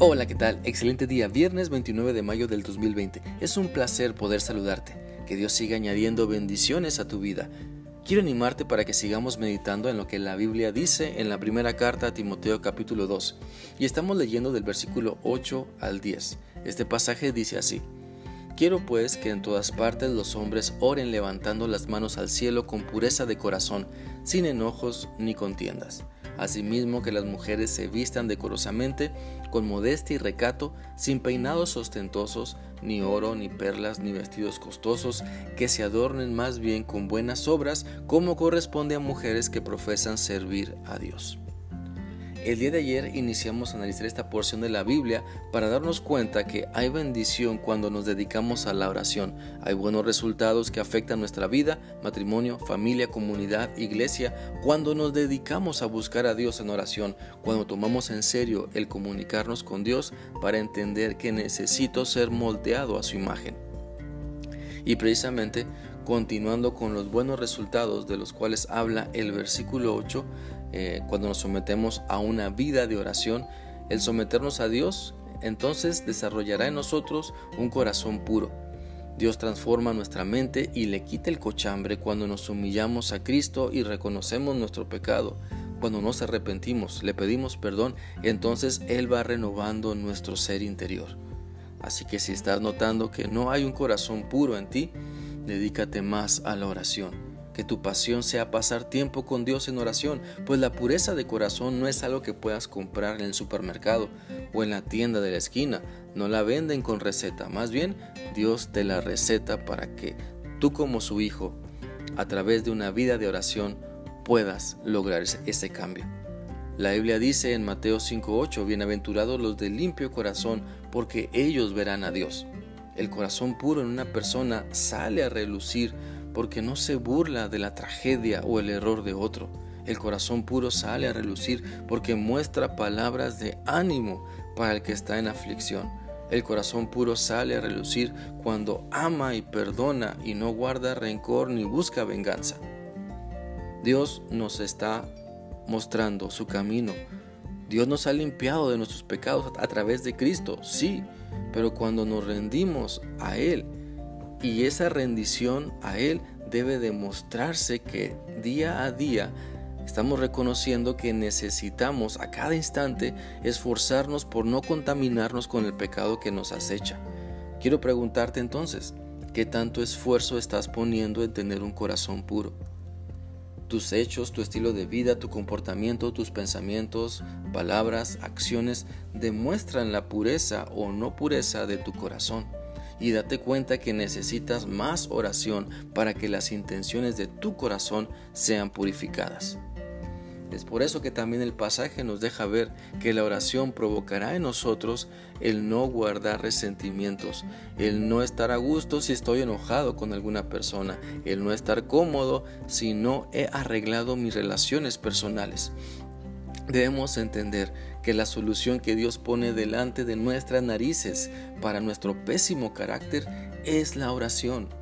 Hola, ¿qué tal? Excelente día, viernes 29 de mayo del 2020. Es un placer poder saludarte. Que Dios siga añadiendo bendiciones a tu vida. Quiero animarte para que sigamos meditando en lo que la Biblia dice en la primera carta a Timoteo capítulo 2. Y estamos leyendo del versículo 8 al 10. Este pasaje dice así. Quiero pues que en todas partes los hombres oren levantando las manos al cielo con pureza de corazón, sin enojos ni contiendas Asimismo que las mujeres se vistan decorosamente, con modestia y recato, sin peinados ostentosos, ni oro, ni perlas, ni vestidos costosos, que se adornen más bien con buenas obras, como corresponde a mujeres que profesan servir a Dios. El día de ayer iniciamos a analizar esta porción de la Biblia para darnos cuenta que hay bendición cuando nos dedicamos a la oración. Hay buenos resultados que afectan nuestra vida, matrimonio, familia, comunidad, iglesia, cuando nos dedicamos a buscar a Dios en oración, cuando tomamos en serio el comunicarnos con Dios para entender que necesito ser moldeado a su imagen. Y precisamente, continuando con los buenos resultados de los cuales habla el versículo 8, eh, cuando nos sometemos a una vida de oración, el someternos a Dios, entonces desarrollará en nosotros un corazón puro. Dios transforma nuestra mente y le quita el cochambre cuando nos humillamos a Cristo y reconocemos nuestro pecado. Cuando nos arrepentimos, le pedimos perdón, entonces Él va renovando nuestro ser interior. Así que si estás notando que no hay un corazón puro en ti, dedícate más a la oración que tu pasión sea pasar tiempo con Dios en oración, pues la pureza de corazón no es algo que puedas comprar en el supermercado o en la tienda de la esquina, no la venden con receta, más bien Dios te la receta para que tú como su hijo, a través de una vida de oración, puedas lograr ese cambio. La Biblia dice en Mateo 5:8, bienaventurados los de limpio corazón, porque ellos verán a Dios. El corazón puro en una persona sale a relucir porque no se burla de la tragedia o el error de otro. El corazón puro sale a relucir porque muestra palabras de ánimo para el que está en aflicción. El corazón puro sale a relucir cuando ama y perdona y no guarda rencor ni busca venganza. Dios nos está mostrando su camino. Dios nos ha limpiado de nuestros pecados a través de Cristo, sí, pero cuando nos rendimos a Él, y esa rendición a Él debe demostrarse que día a día estamos reconociendo que necesitamos a cada instante esforzarnos por no contaminarnos con el pecado que nos acecha. Quiero preguntarte entonces, ¿qué tanto esfuerzo estás poniendo en tener un corazón puro? Tus hechos, tu estilo de vida, tu comportamiento, tus pensamientos, palabras, acciones demuestran la pureza o no pureza de tu corazón y date cuenta que necesitas más oración para que las intenciones de tu corazón sean purificadas. Es por eso que también el pasaje nos deja ver que la oración provocará en nosotros el no guardar resentimientos, el no estar a gusto si estoy enojado con alguna persona, el no estar cómodo si no he arreglado mis relaciones personales. Debemos entender que la solución que Dios pone delante de nuestras narices para nuestro pésimo carácter es la oración.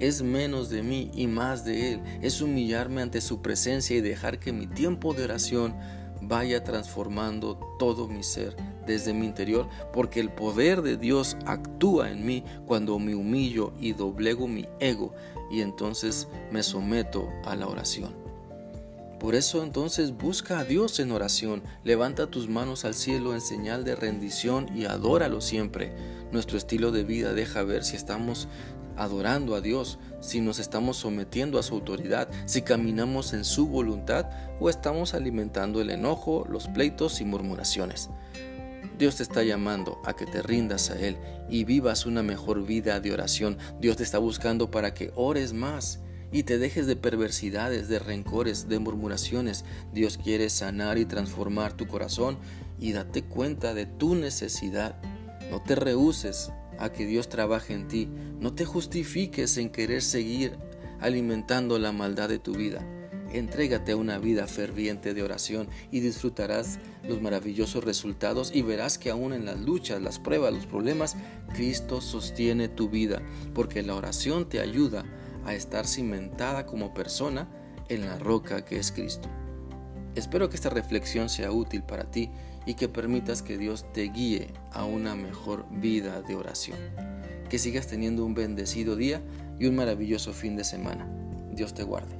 Es menos de mí y más de Él. Es humillarme ante su presencia y dejar que mi tiempo de oración vaya transformando todo mi ser desde mi interior, porque el poder de Dios actúa en mí cuando me humillo y doblego mi ego y entonces me someto a la oración. Por eso entonces busca a Dios en oración, levanta tus manos al cielo en señal de rendición y adóralo siempre. Nuestro estilo de vida deja ver si estamos adorando a Dios, si nos estamos sometiendo a su autoridad, si caminamos en su voluntad o estamos alimentando el enojo, los pleitos y murmuraciones. Dios te está llamando a que te rindas a Él y vivas una mejor vida de oración. Dios te está buscando para que ores más y te dejes de perversidades, de rencores, de murmuraciones. Dios quiere sanar y transformar tu corazón y date cuenta de tu necesidad. No te rehuses a que Dios trabaje en ti. No te justifiques en querer seguir alimentando la maldad de tu vida. Entrégate a una vida ferviente de oración y disfrutarás los maravillosos resultados y verás que aún en las luchas, las pruebas, los problemas, Cristo sostiene tu vida, porque la oración te ayuda a estar cimentada como persona en la roca que es Cristo. Espero que esta reflexión sea útil para ti y que permitas que Dios te guíe a una mejor vida de oración. Que sigas teniendo un bendecido día y un maravilloso fin de semana. Dios te guarde.